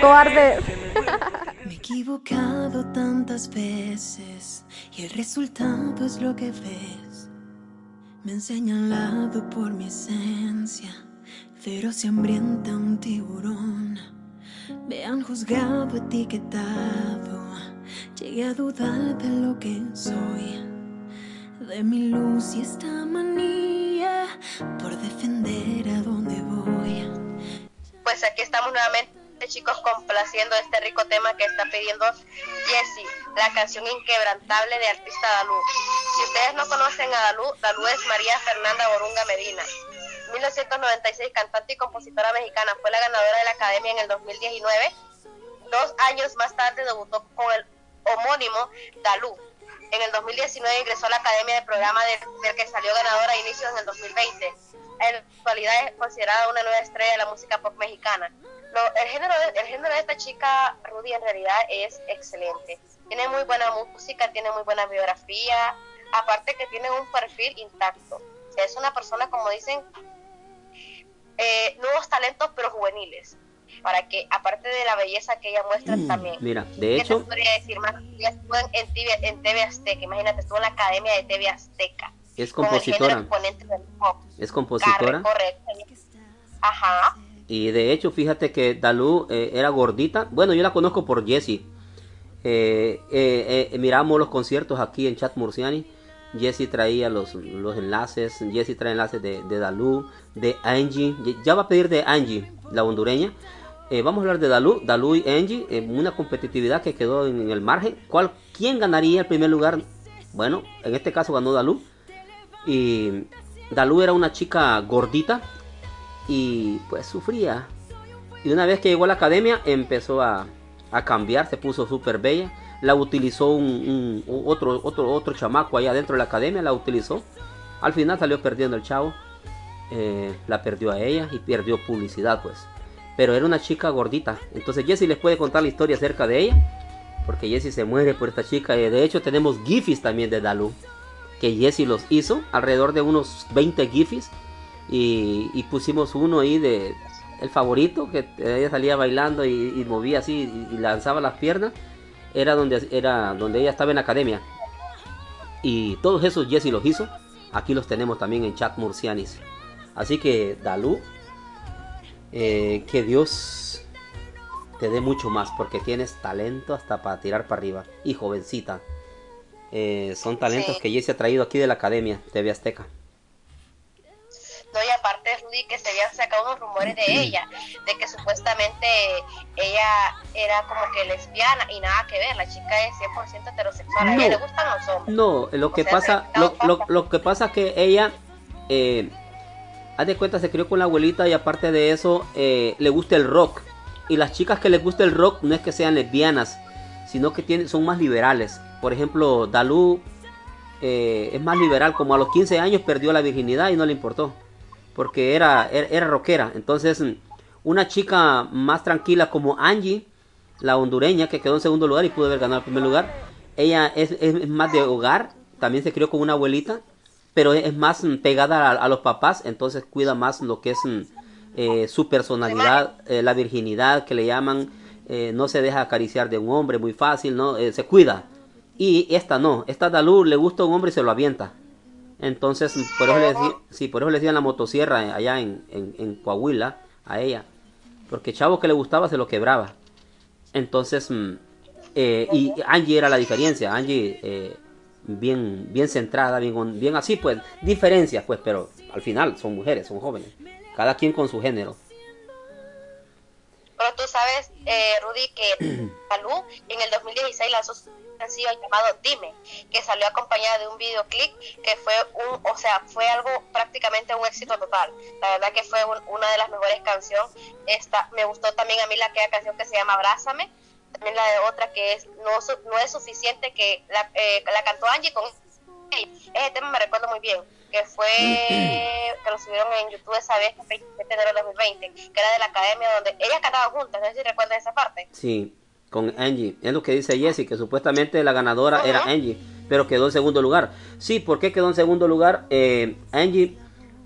cobarde. Me he equivocado tantas veces y el resultado es lo que ves. Me han señalado por mi esencia, feroz y hambrienta un tiburón. Me han juzgado, etiquetado, llegué a dudar de lo que soy, de mi luz y esta manía por defender a donde voy. Pues aquí estamos nuevamente chicos complaciendo este rico tema que está pidiendo Jessie, la canción inquebrantable de artista Dalú. Si ustedes no conocen a Dalú, Dalú es María Fernanda Borunga Medina. 1996, cantante y compositora mexicana, fue la ganadora de la Academia en el 2019. Dos años más tarde debutó con el homónimo Dalú. En el 2019 ingresó a la Academia de Programa del, del que salió ganadora a inicios del 2020. En la actualidad es considerada una nueva estrella de la música pop mexicana. Lo, el, género de, el género de esta chica, Rudy, en realidad es excelente. Tiene muy buena música, tiene muy buena biografía, aparte que tiene un perfil intacto. O sea, es una persona, como dicen, eh, nuevos talentos, pero juveniles. Para que, aparte de la belleza que ella muestra, también. Mira, de ¿Qué hecho, te podría decir más? Ella estuvo en, en, TV, en TV Azteca, imagínate, estuvo en la Academia de TV Azteca. es con el compositora. del pop. Es compositora. Correcto. Ajá. Y de hecho, fíjate que Dalú eh, era gordita. Bueno, yo la conozco por Jessie. Eh, eh, miramos los conciertos aquí en Chat Murciani. Jessie traía los, los enlaces. Jessie trae enlaces de, de de Angie. Ya va a pedir de Angie, la hondureña. Vamos a hablar de Dalú, Dalú y Angie. una competitividad que quedó en, en el margen. ¿Cuál, ¿Quién ganaría el primer lugar? Bueno, en este caso ganó Dalú. Y Dalú era una chica gordita y pues sufría. Y una vez que llegó a la academia empezó a, a cambiar, se puso súper bella. La utilizó un, otro, otro, otro chamaco allá dentro de la academia, la utilizó. Al final salió perdiendo el chavo. eh, la perdió a ella y perdió publicidad pues. Pero era una chica gordita. Entonces Jesse les puede contar la historia acerca de ella. Porque Jesse se muere por esta chica. y de hecho tenemos gifis también de Dalu. Que Jesse los hizo. Alrededor de unos 20 gifis y, y pusimos uno ahí de el favorito que ella salía bailando y, y movía así y, y lanzaba las piernas era donde era donde ella estaba en la academia. Y todos esos Jesse los hizo aquí los tenemos también en chat murcianis. Así que Dalú eh, que Dios te dé mucho más porque tienes talento hasta para tirar para arriba. Y jovencita Eh, son talentos Sí. que Jesse ha traído aquí de la academia TV Azteca No, y aparte, Rudy, que se habían sacado unos rumores de ella, de que supuestamente ella era como que lesbiana y nada que ver, la chica es 100% heterosexual, a ella No. le gustan los hombres. No, lo que sea, pasa, lo, lo- lo que pasa que ella, eh, haz de cuenta, se crió con la abuelita y aparte de eso, eh, le gusta el rock. Y las chicas que les gusta el rock no es que sean lesbianas, sino que tienen, son más liberales. Por ejemplo, Dalú eh, es más liberal, como a los 15 años perdió la virginidad y no le importó, porque era, era, era rockera. Entonces, una chica más tranquila como Angie, la hondureña que quedó en segundo lugar y pudo haber ganado el primer lugar, ella es, es más de hogar, también se crió con una abuelita, pero es más pegada a, a los papás, entonces cuida más lo que es eh, su personalidad, eh, la virginidad que le llaman, eh, no se deja acariciar de un hombre muy fácil, no se cuida. Y esta no, esta Dalú le gusta a un hombre y se lo avienta. Entonces, por eso le decía, sí, por eso le decían la motosierra eh, allá en, en, en Coahuila a ella. Porque chavo que le gustaba se lo quebraba. Entonces, mm, eh, y Angie era la diferencia. Angie, eh, bien, bien centrada, bien, bien así, pues, diferencias, pues, pero al final son mujeres, son jóvenes. Cada quien con su género. Pero tú sabes, eh, Rudy, que Malú en el 2016 lanzó su sencillo llamado Dime, que salió acompañada de un videoclip que fue un, o sea, fue algo prácticamente un éxito total. La verdad que fue un- una de las mejores canciones. Esta, me gustó también a mí la aquella canción que se llama Abrázame, también la de otra que es No, no es suficiente, que la, eh, la cantó Angie con ese tema me recuerdo muy bien, que fue que lo subieron en YouTube esa vez, el 27 de enero de 2020, que era de la academia donde ellas cantaban juntas, no sé si recuerdas esa parte. Sí, con Angie. Es lo que dice Jessie, que supuestamente la ganadora era Angie, pero quedó en segundo lugar. Sí, ¿por qué quedó en segundo lugar eh, Angie?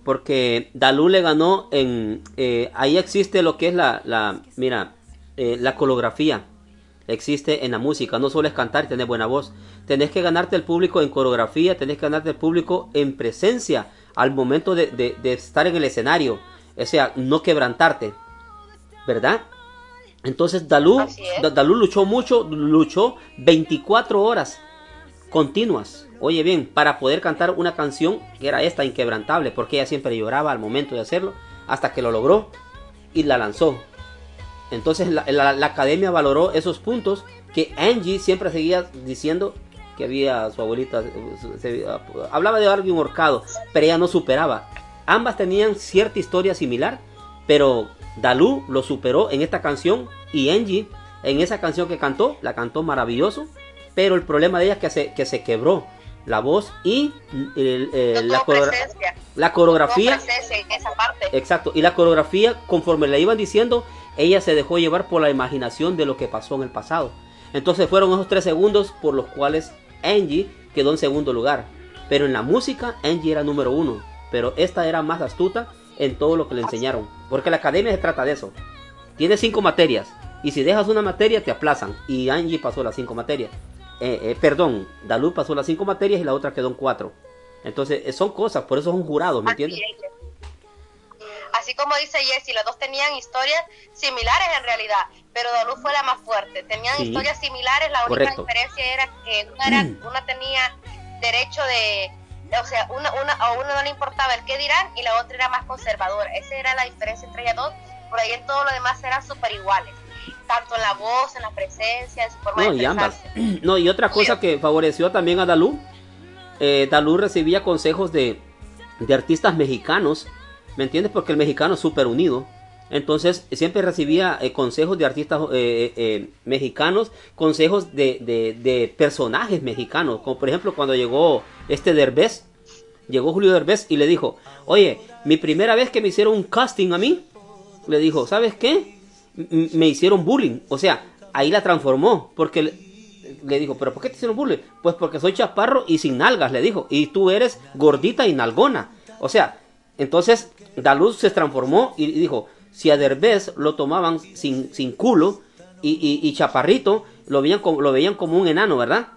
Porque Dalú le ganó en... eh, ahí existe lo que es la... la mira, eh, la coreografía. Existe en la música. No solo es cantar y tener buena voz. Tenés que ganarte el público en coreografía. Tenés que ganarte el público en presencia. Al momento de, de- de estar en el escenario. O sea, no quebrantarte. ¿Verdad? Entonces Dalú, Dalú luchó mucho, luchó 24 horas continuas, Oye bien, para poder cantar una canción que era esta, inquebrantable, porque ella siempre lloraba al momento de hacerlo, hasta que lo logró y la lanzó. Entonces la, la- la academia valoró esos puntos que Angie siempre seguía diciendo que había su abuelita, eh, se- se- hablaba de alguien horcado, pero ella no superaba. Ambas tenían cierta historia similar, pero Dalú lo superó en esta canción y Angie en esa canción que cantó, la cantó maravilloso, pero el problema de ella es que se, que se quebró la voz y el- eh, No la, la coreografía tuvo presencia en esa parte. Exacto, y la coreografía, conforme le iban diciendo, ella se dejó llevar por la imaginación de lo que pasó en el pasado. Entonces fueron esos tres segundos por los cuales Angie quedó en segundo lugar. Pero en la música, Angie era número uno. Pero esta era más astuta en todo lo que le enseñaron. Porque la academia se trata de eso. Tiene cinco materias. Y si dejas una materia, te aplazan. Y Angie pasó las cinco materias. Eh, eh, perdón, Dalú pasó las cinco materias y la otra quedó en cuatro. Entonces, eh, son cosas, por eso son jurados, ¿me entiendes? Así como dice Jessie, los dos tenían historias similares en realidad, pero Dalú fue la más fuerte. Tenían Sí. historias similares, la única Correcto. diferencia era que una, era, una tenía derecho de, o sea, una, una, a una no le importaba el qué dirán y la otra era más conservadora. Esa era la diferencia entre ellas dos. Por ahí en todo lo demás eran súper iguales, tanto en la voz, en la presencia, en su forma No, de y ambas. No, y otra cosa que favoreció también a Dalú, eh, Dalú recibía consejos de, de artistas mexicanos, ¿me entiendes? Porque el mexicano es súper unido. Entonces siempre recibía eh, consejos de artistas eh, eh, mexicanos, consejos de, personajes mexicanos, como por ejemplo cuando llegó este Derbez, llegó Julio Derbez y le dijo, oye, mi primera vez que me hicieron un casting a mí, le dijo, ¿sabes qué? Me hicieron bullying. O sea, ahí la transformó. Porque le, le dijo, ¿pero por qué te hicieron bullying? Pues porque soy chaparro y sin nalgas, le dijo. Y tú eres gordita y nalgona. O sea, entonces Daluz se transformó y dijo, si a Derbez lo tomaban sin, sin culo y, y- y chaparrito, lo veían, como, lo veían como un enano, ¿verdad?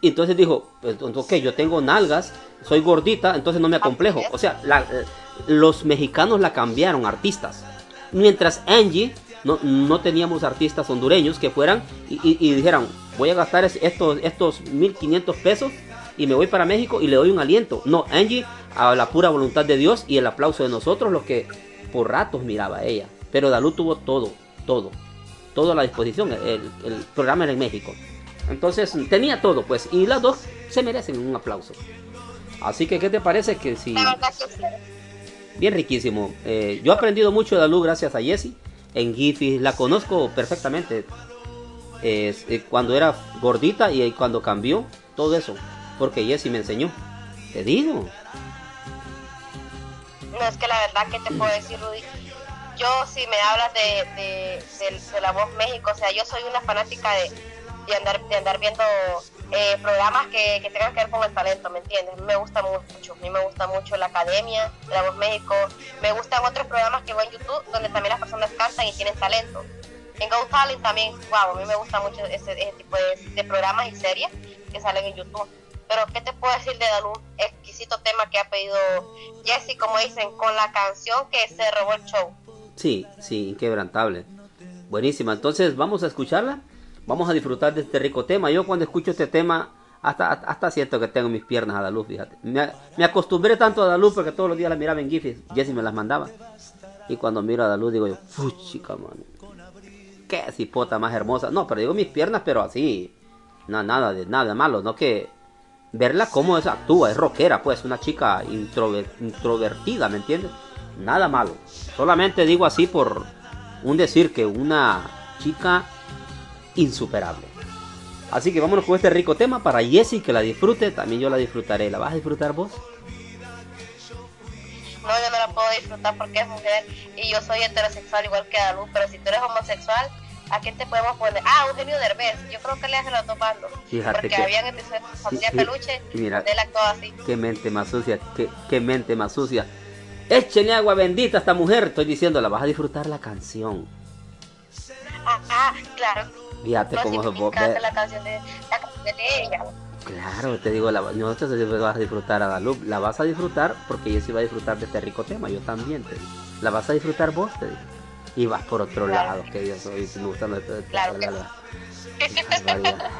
Y entonces dijo, pues, ok, yo tengo nalgas, soy gordita, entonces no me acomplejo. O sea, la- eh, los mexicanos la cambiaron, artistas. Mientras Angie, no, no teníamos artistas hondureños que fueran y, y- y dijeran, voy a gastar es- estos, estos 1500 pesos y me voy para México y le doy un aliento. No, Angie, a la pura voluntad de Dios y el aplauso de nosotros, los que por ratos miraba a ella. Pero Dalú tuvo todo, todo, todo a la disposición. El, el programa era en México. Entonces tenía todo, pues, y las dos se merecen un aplauso. Así que, ¿qué te parece que si... Bien riquísimo. Eh, yo he aprendido mucho de Dalú gracias a Jessie. En Giphy la conozco perfectamente. Eh, cuando era gordita y cuando cambió, todo eso. Porque Jessie me enseñó. Te digo. No, es que la verdad que te puedo decir, Rudy, yo si me hablas de, de, La Voz México, o sea, yo soy una fanática de, de andar de andar viendo eh, programas que, que tengan que ver con el talento, ¿me entiendes? Me gusta mucho, a mí me gusta mucho la Academia, La Voz México, me gustan otros programas que veo en YouTube donde también las personas cantan y tienen talento. En Go Talent también, wow, a mí me gusta mucho ese, ese tipo de, de programas y series que salen en YouTube. Pero, ¿qué te puedo decir de Dalú? Exquisito tema que ha pedido Jesse, como dicen, con la canción que se robó el show. Sí, sí, inquebrantable. Buenísima. Entonces, vamos a escucharla. Vamos a disfrutar de este rico tema. Yo cuando escucho este tema, hasta, hasta siento que tengo mis piernas a la fíjate. Me, me acostumbré tanto a la porque todos los días la miraba en Giphy. Jessie me las mandaba. Y cuando miro a la digo yo, chica, mano. Qué cipota más hermosa. No, pero digo mis piernas, pero así. No, nada de nada malo. No que verla cómo es, actúa, es rockera, pues, una chica introver- introvertida, ¿me entiendes? Nada malo. Solamente digo así por un decir que una chica insuperable. Así que vámonos con este rico tema para Jessie que la disfrute, también yo la disfrutaré. ¿La vas a disfrutar vos? No, yo no la puedo disfrutar porque es mujer y yo soy heterosexual igual que Dalú, pero si tú eres homosexual, ¿a quién te podemos poner? Ah, Eugenio Derbez, yo creo que le hacen los dos bandos. Fíjate porque que- habían episodios de familia Sí, peluche, mira. donde él actuaba así. Qué mente más sucia, qué, qué mente más sucia. Échenle agua bendita a esta mujer, estoy diciendo, la vas a disfrutar la canción. Ah, ah, claro. Fíjate No, cómo la canción de, la canción de ella. Claro, te digo, la, no te vas a disfrutar a Dalup, la vas a disfrutar porque ella sí va a disfrutar de este rico tema, yo también te digo. La vas a disfrutar vos, te digo. Y vas por otro Claro. lado, que yo soy, si me gustan los Claro la- la- barbaridad.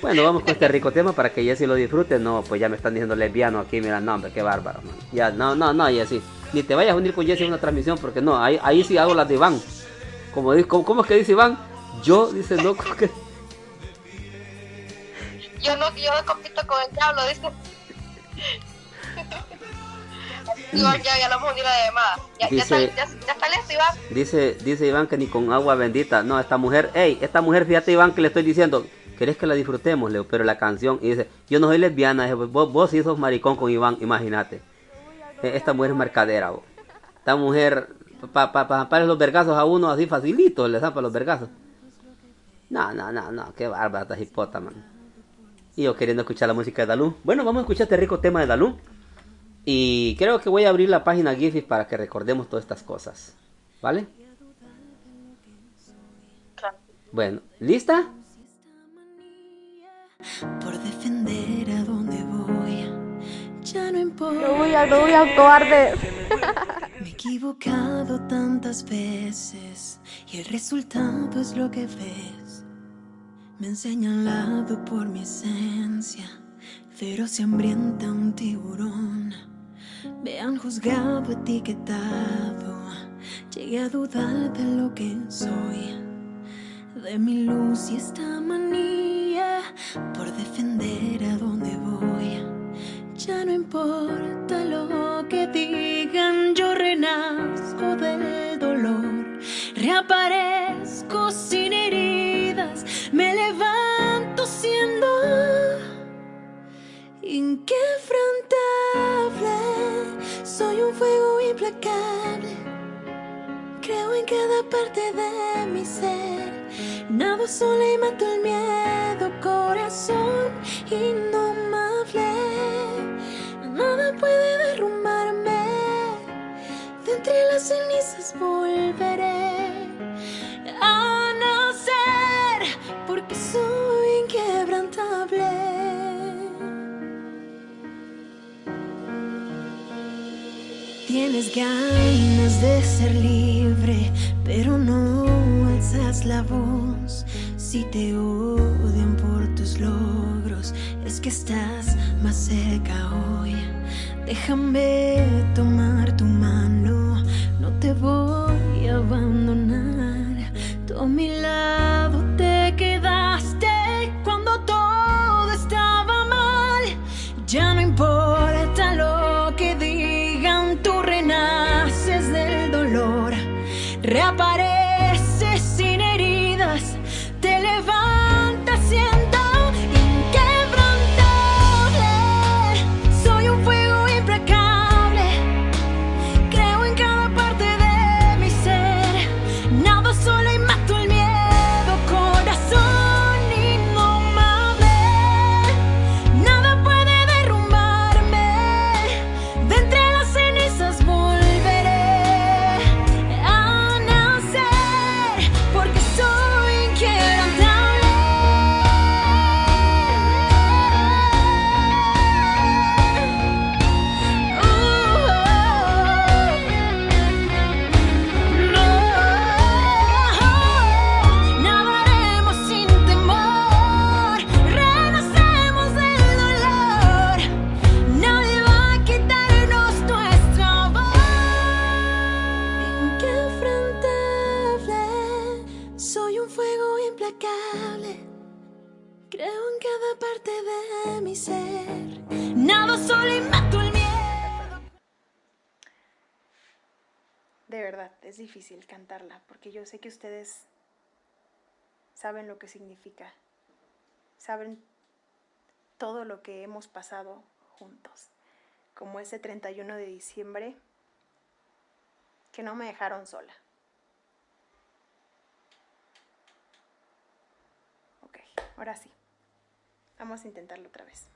Bueno, vamos con este rico tema para que Jessy lo disfrute. No, pues ya me están diciendo lesbiano aquí, mira, no, hombre, qué bárbaro, man. Ya, no, no, no, Jessy. Ni te vayas a unir con Jessy en una transmisión porque no, ahí, ahí sí hago las de Iván. Como, dice- ¿cómo, es que dice Iván? Yo, dice, no, ¿cómo que? Yo no, yo compito con el diablo, dice. Iván, ya, ya lo. Ya, Dice- está, ya, ya está listo, Iván. Dice, dice Iván que ni con agua bendita. No, esta mujer, hey, esta mujer, fíjate Iván que le estoy diciendo, ¿querés que la disfrutemos, Leo? Pero la canción, y dice, yo no soy lesbiana, dice, vos, vos sí sos maricón con Iván, imagínate. Eh, Esta mujer es mercadera, vos. Esta mujer, para pa, pa, pa- los vergazos a uno así facilito, le zampa los vergazos. No, no, no, no, qué bárbara esta hipota, man. Y yo queriendo escuchar la música de Dalú. Bueno, vamos a escuchar este rico tema de Dalú. Y creo que voy a abrir la página Giphy para que recordemos todas estas cosas. ¿Vale? Bueno, ¿lista? Por defender a donde voy, ya no importa. No voy a, no voy a cobarde. Me he equivocado tantas veces y el resultado es lo que ves. Me han señalado por mi esencia, feroz y hambrienta un tiburón. Me han juzgado, etiquetado, llegué a dudar de lo que soy, de mi luz y esta manía por defender a donde voy. Ya no importa lo que digan, yo renazco del dolor, reaparezco sin heridas, me levanto siendo inquebrantable. Creo en cada parte de mi ser. Nado sola y mato el miedo, corazón indomable. Nada puede derrumbarme. De entre las cenizas volveré Tienes ganas de ser libre, pero no alzas la voz. Si te odian por tus logros, es que estás más cerca hoy. Déjame tomar tu mano, no te voy a abandonar. Tú a mi lado que significa, saben todo lo que hemos pasado juntos, como ese 31 de diciembre que no me dejaron sola. Ok, ahora sí, vamos a intentarlo otra vez.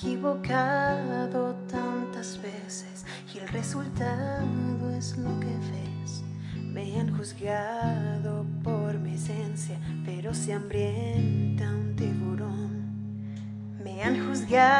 Equivocado tantas veces y el resultado es lo que ves. Me han juzgado por mi esencia, pero se hambrienta un tiburón. Me han juzgado.